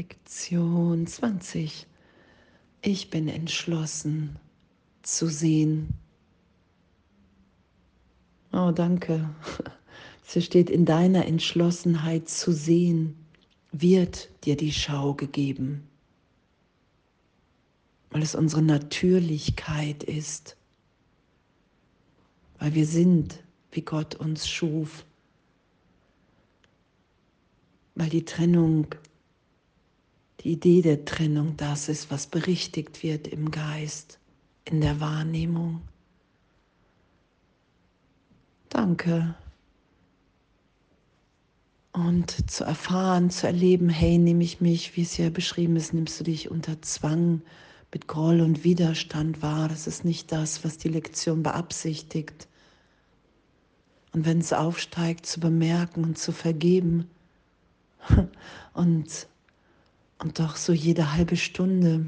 Lektion 20. Ich bin entschlossen zu sehen. Oh, danke. Es steht, in deiner Entschlossenheit zu sehen, wird dir die Schau gegeben, weil es unsere Natürlichkeit ist, weil wir sind, wie Gott uns schuf, weil die Trennung die Idee der Trennung das ist, was berichtigt wird im Geist, in der Wahrnehmung. Danke. Und zu erfahren, zu erleben, hey, nehme ich mich, wie es hier beschrieben ist, nimmst du dich unter Zwang mit Groll und Widerstand wahr. Das ist nicht das, was die Lektion beabsichtigt. Und wenn es aufsteigt, zu bemerken und zu vergeben und und doch so jede halbe Stunde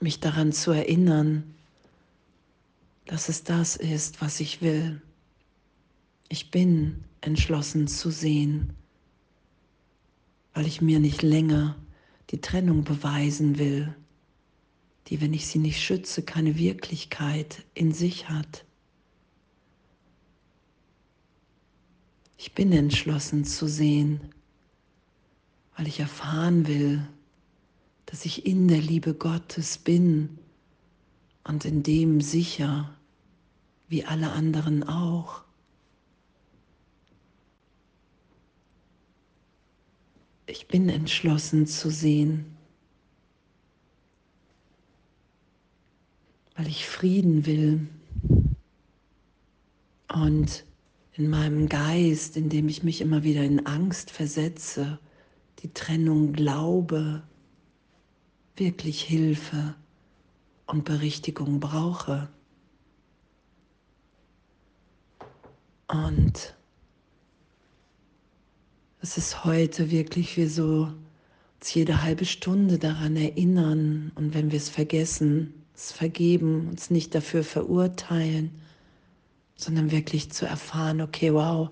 mich daran zu erinnern, dass es das ist, was ich will. Ich bin entschlossen zu sehen, weil ich mir nicht länger die Trennung beweisen will, die, wenn ich sie nicht schütze, keine Wirklichkeit in sich hat. Ich bin entschlossen zu sehen, weil ich erfahren will, dass ich in der Liebe Gottes bin und in dem sicher, wie alle anderen auch. Ich bin entschlossen zu sehen, weil ich Frieden will und in meinem Geist, in dem ich mich immer wieder in Angst versetze, die Trennung glaube, wirklich Hilfe und Berichtigung brauche. Und es ist heute wirklich wie so uns jede halbe Stunde daran erinnern und wenn wir es vergessen, es vergeben, uns nicht dafür verurteilen, sondern wirklich zu erfahren, okay, wow,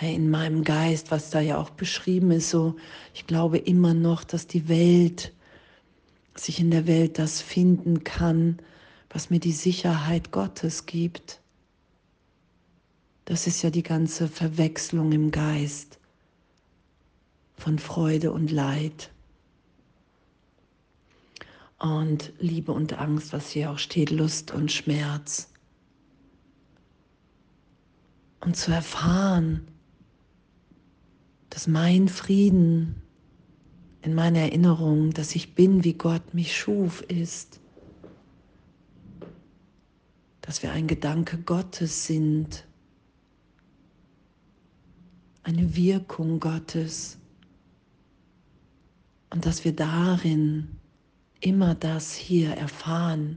in meinem Geist, was da ja auch beschrieben ist, so, ich glaube immer noch, dass die Welt, sich in der Welt das finden kann, was mir die Sicherheit Gottes gibt. Das ist ja die ganze Verwechslung im Geist von Freude und Leid und Liebe und Angst, was hier auch steht, Lust und Schmerz. Und zu erfahren, dass mein Frieden in meiner Erinnerung, dass ich bin, wie Gott mich schuf, ist, dass wir ein Gedanke Gottes sind, eine Wirkung Gottes und dass wir darin immer das hier erfahren,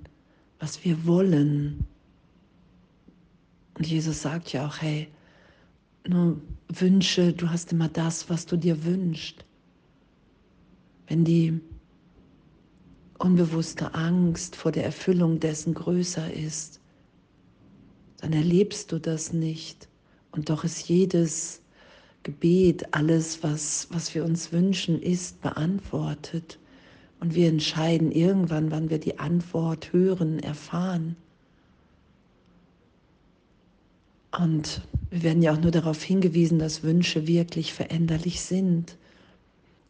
was wir wollen. Und Jesus sagt ja auch, hey, nur Wünsche, du hast immer das, was du dir wünschst. Wenn die unbewusste Angst vor der Erfüllung dessen größer ist, dann erlebst du das nicht. Und doch ist jedes Gebet, alles, was, was wir uns wünschen, ist beantwortet. Und wir entscheiden irgendwann, wann wir die Antwort hören, erfahren. Und wir werden ja auch nur darauf hingewiesen, dass Wünsche wirklich veränderlich sind.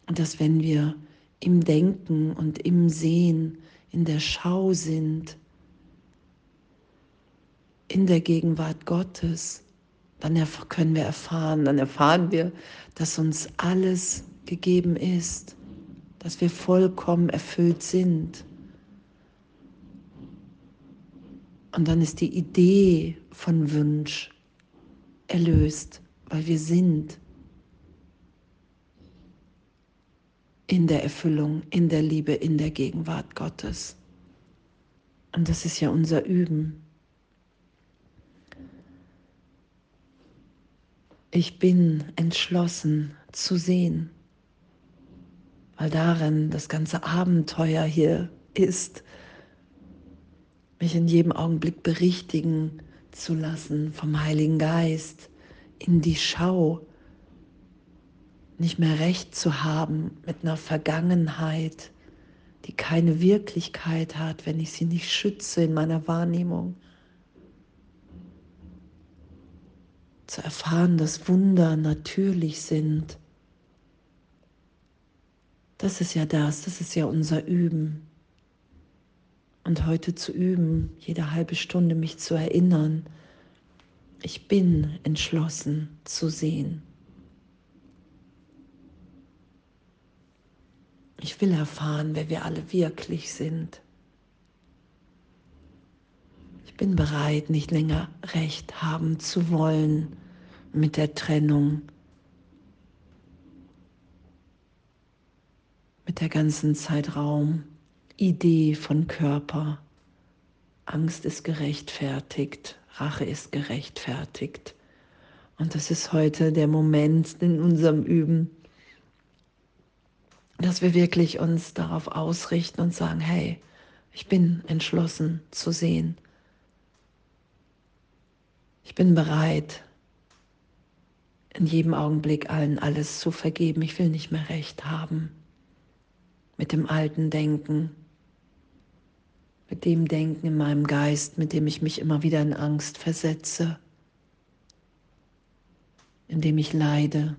Und dass wenn wir im Denken und im Sehen, in der Schau sind, in der Gegenwart Gottes, dann können wir erfahren, dann erfahren wir, dass uns alles gegeben ist, dass wir vollkommen erfüllt sind. Und dann ist die Idee von Wunsch erlöst, weil wir sind in der Erfüllung, in der Liebe, in der Gegenwart Gottes. Und das ist ja unser Üben. Ich bin entschlossen zu sehen, weil darin das ganze Abenteuer hier ist, mich in jedem Augenblick berichtigen zu lassen vom Heiligen Geist in die Schau, nicht mehr recht zu haben mit einer Vergangenheit, die keine Wirklichkeit hat, wenn ich sie nicht schütze in meiner Wahrnehmung. Zu erfahren, dass Wunder natürlich sind. Das ist ja das, das ist ja unser Üben. Und heute zu üben, jede halbe Stunde mich zu erinnern, ich bin entschlossen zu sehen. Ich will erfahren, wer wir alle wirklich sind. Ich bin bereit, nicht länger recht haben zu wollen mit der Trennung, mit der ganzen Zeitraum, Idee von Körper. Angst ist gerechtfertigt, Rache ist gerechtfertigt. Und das ist heute der Moment in unserem Üben, dass wir wirklich uns darauf ausrichten und sagen, hey, ich bin entschlossen zu sehen. Ich bin bereit, in jedem Augenblick allen alles zu vergeben. Ich will nicht mehr recht haben mit dem alten Denken, mit dem Denken in meinem Geist, mit dem ich mich immer wieder in Angst versetze, in dem ich leide.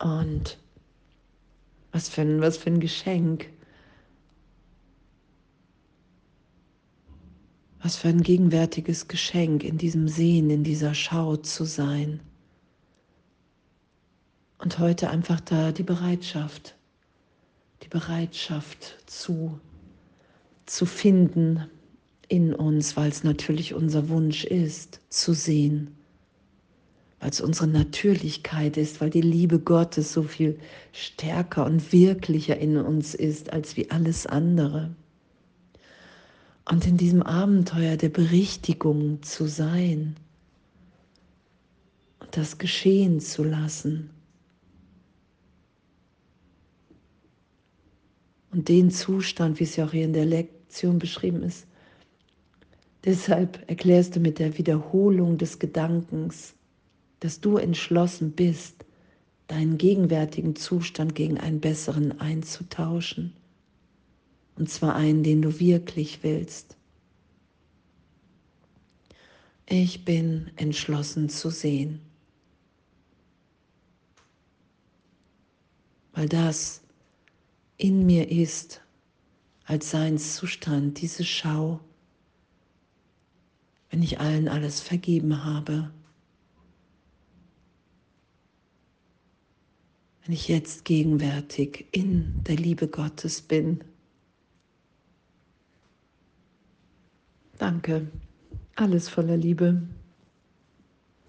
Und was für ein, was für ein Geschenk. Was für ein gegenwärtiges Geschenk, in diesem Sehen, in dieser Schau zu sein. Und heute einfach da die Bereitschaft, die Bereitschaft zu, zu finden in uns, weil es natürlich unser Wunsch ist, zu sehen weil es unsere Natürlichkeit ist, weil die Liebe Gottes so viel stärker und wirklicher in uns ist als wie alles andere. Und in diesem Abenteuer der Berichtigung zu sein und das geschehen zu lassen. Und den Zustand, wie es ja auch hier in der Lektion beschrieben ist, deshalb erklärst du mit der Wiederholung des Gedankens, dass du entschlossen bist, deinen gegenwärtigen Zustand gegen einen besseren einzutauschen. Und zwar einen, den du wirklich willst. Ich bin entschlossen zu sehen. Weil das in mir ist als Seinszustand, diese Schau, wenn ich allen alles vergeben habe wenn ich jetzt gegenwärtig in der Liebe Gottes bin. Danke, alles voller Liebe.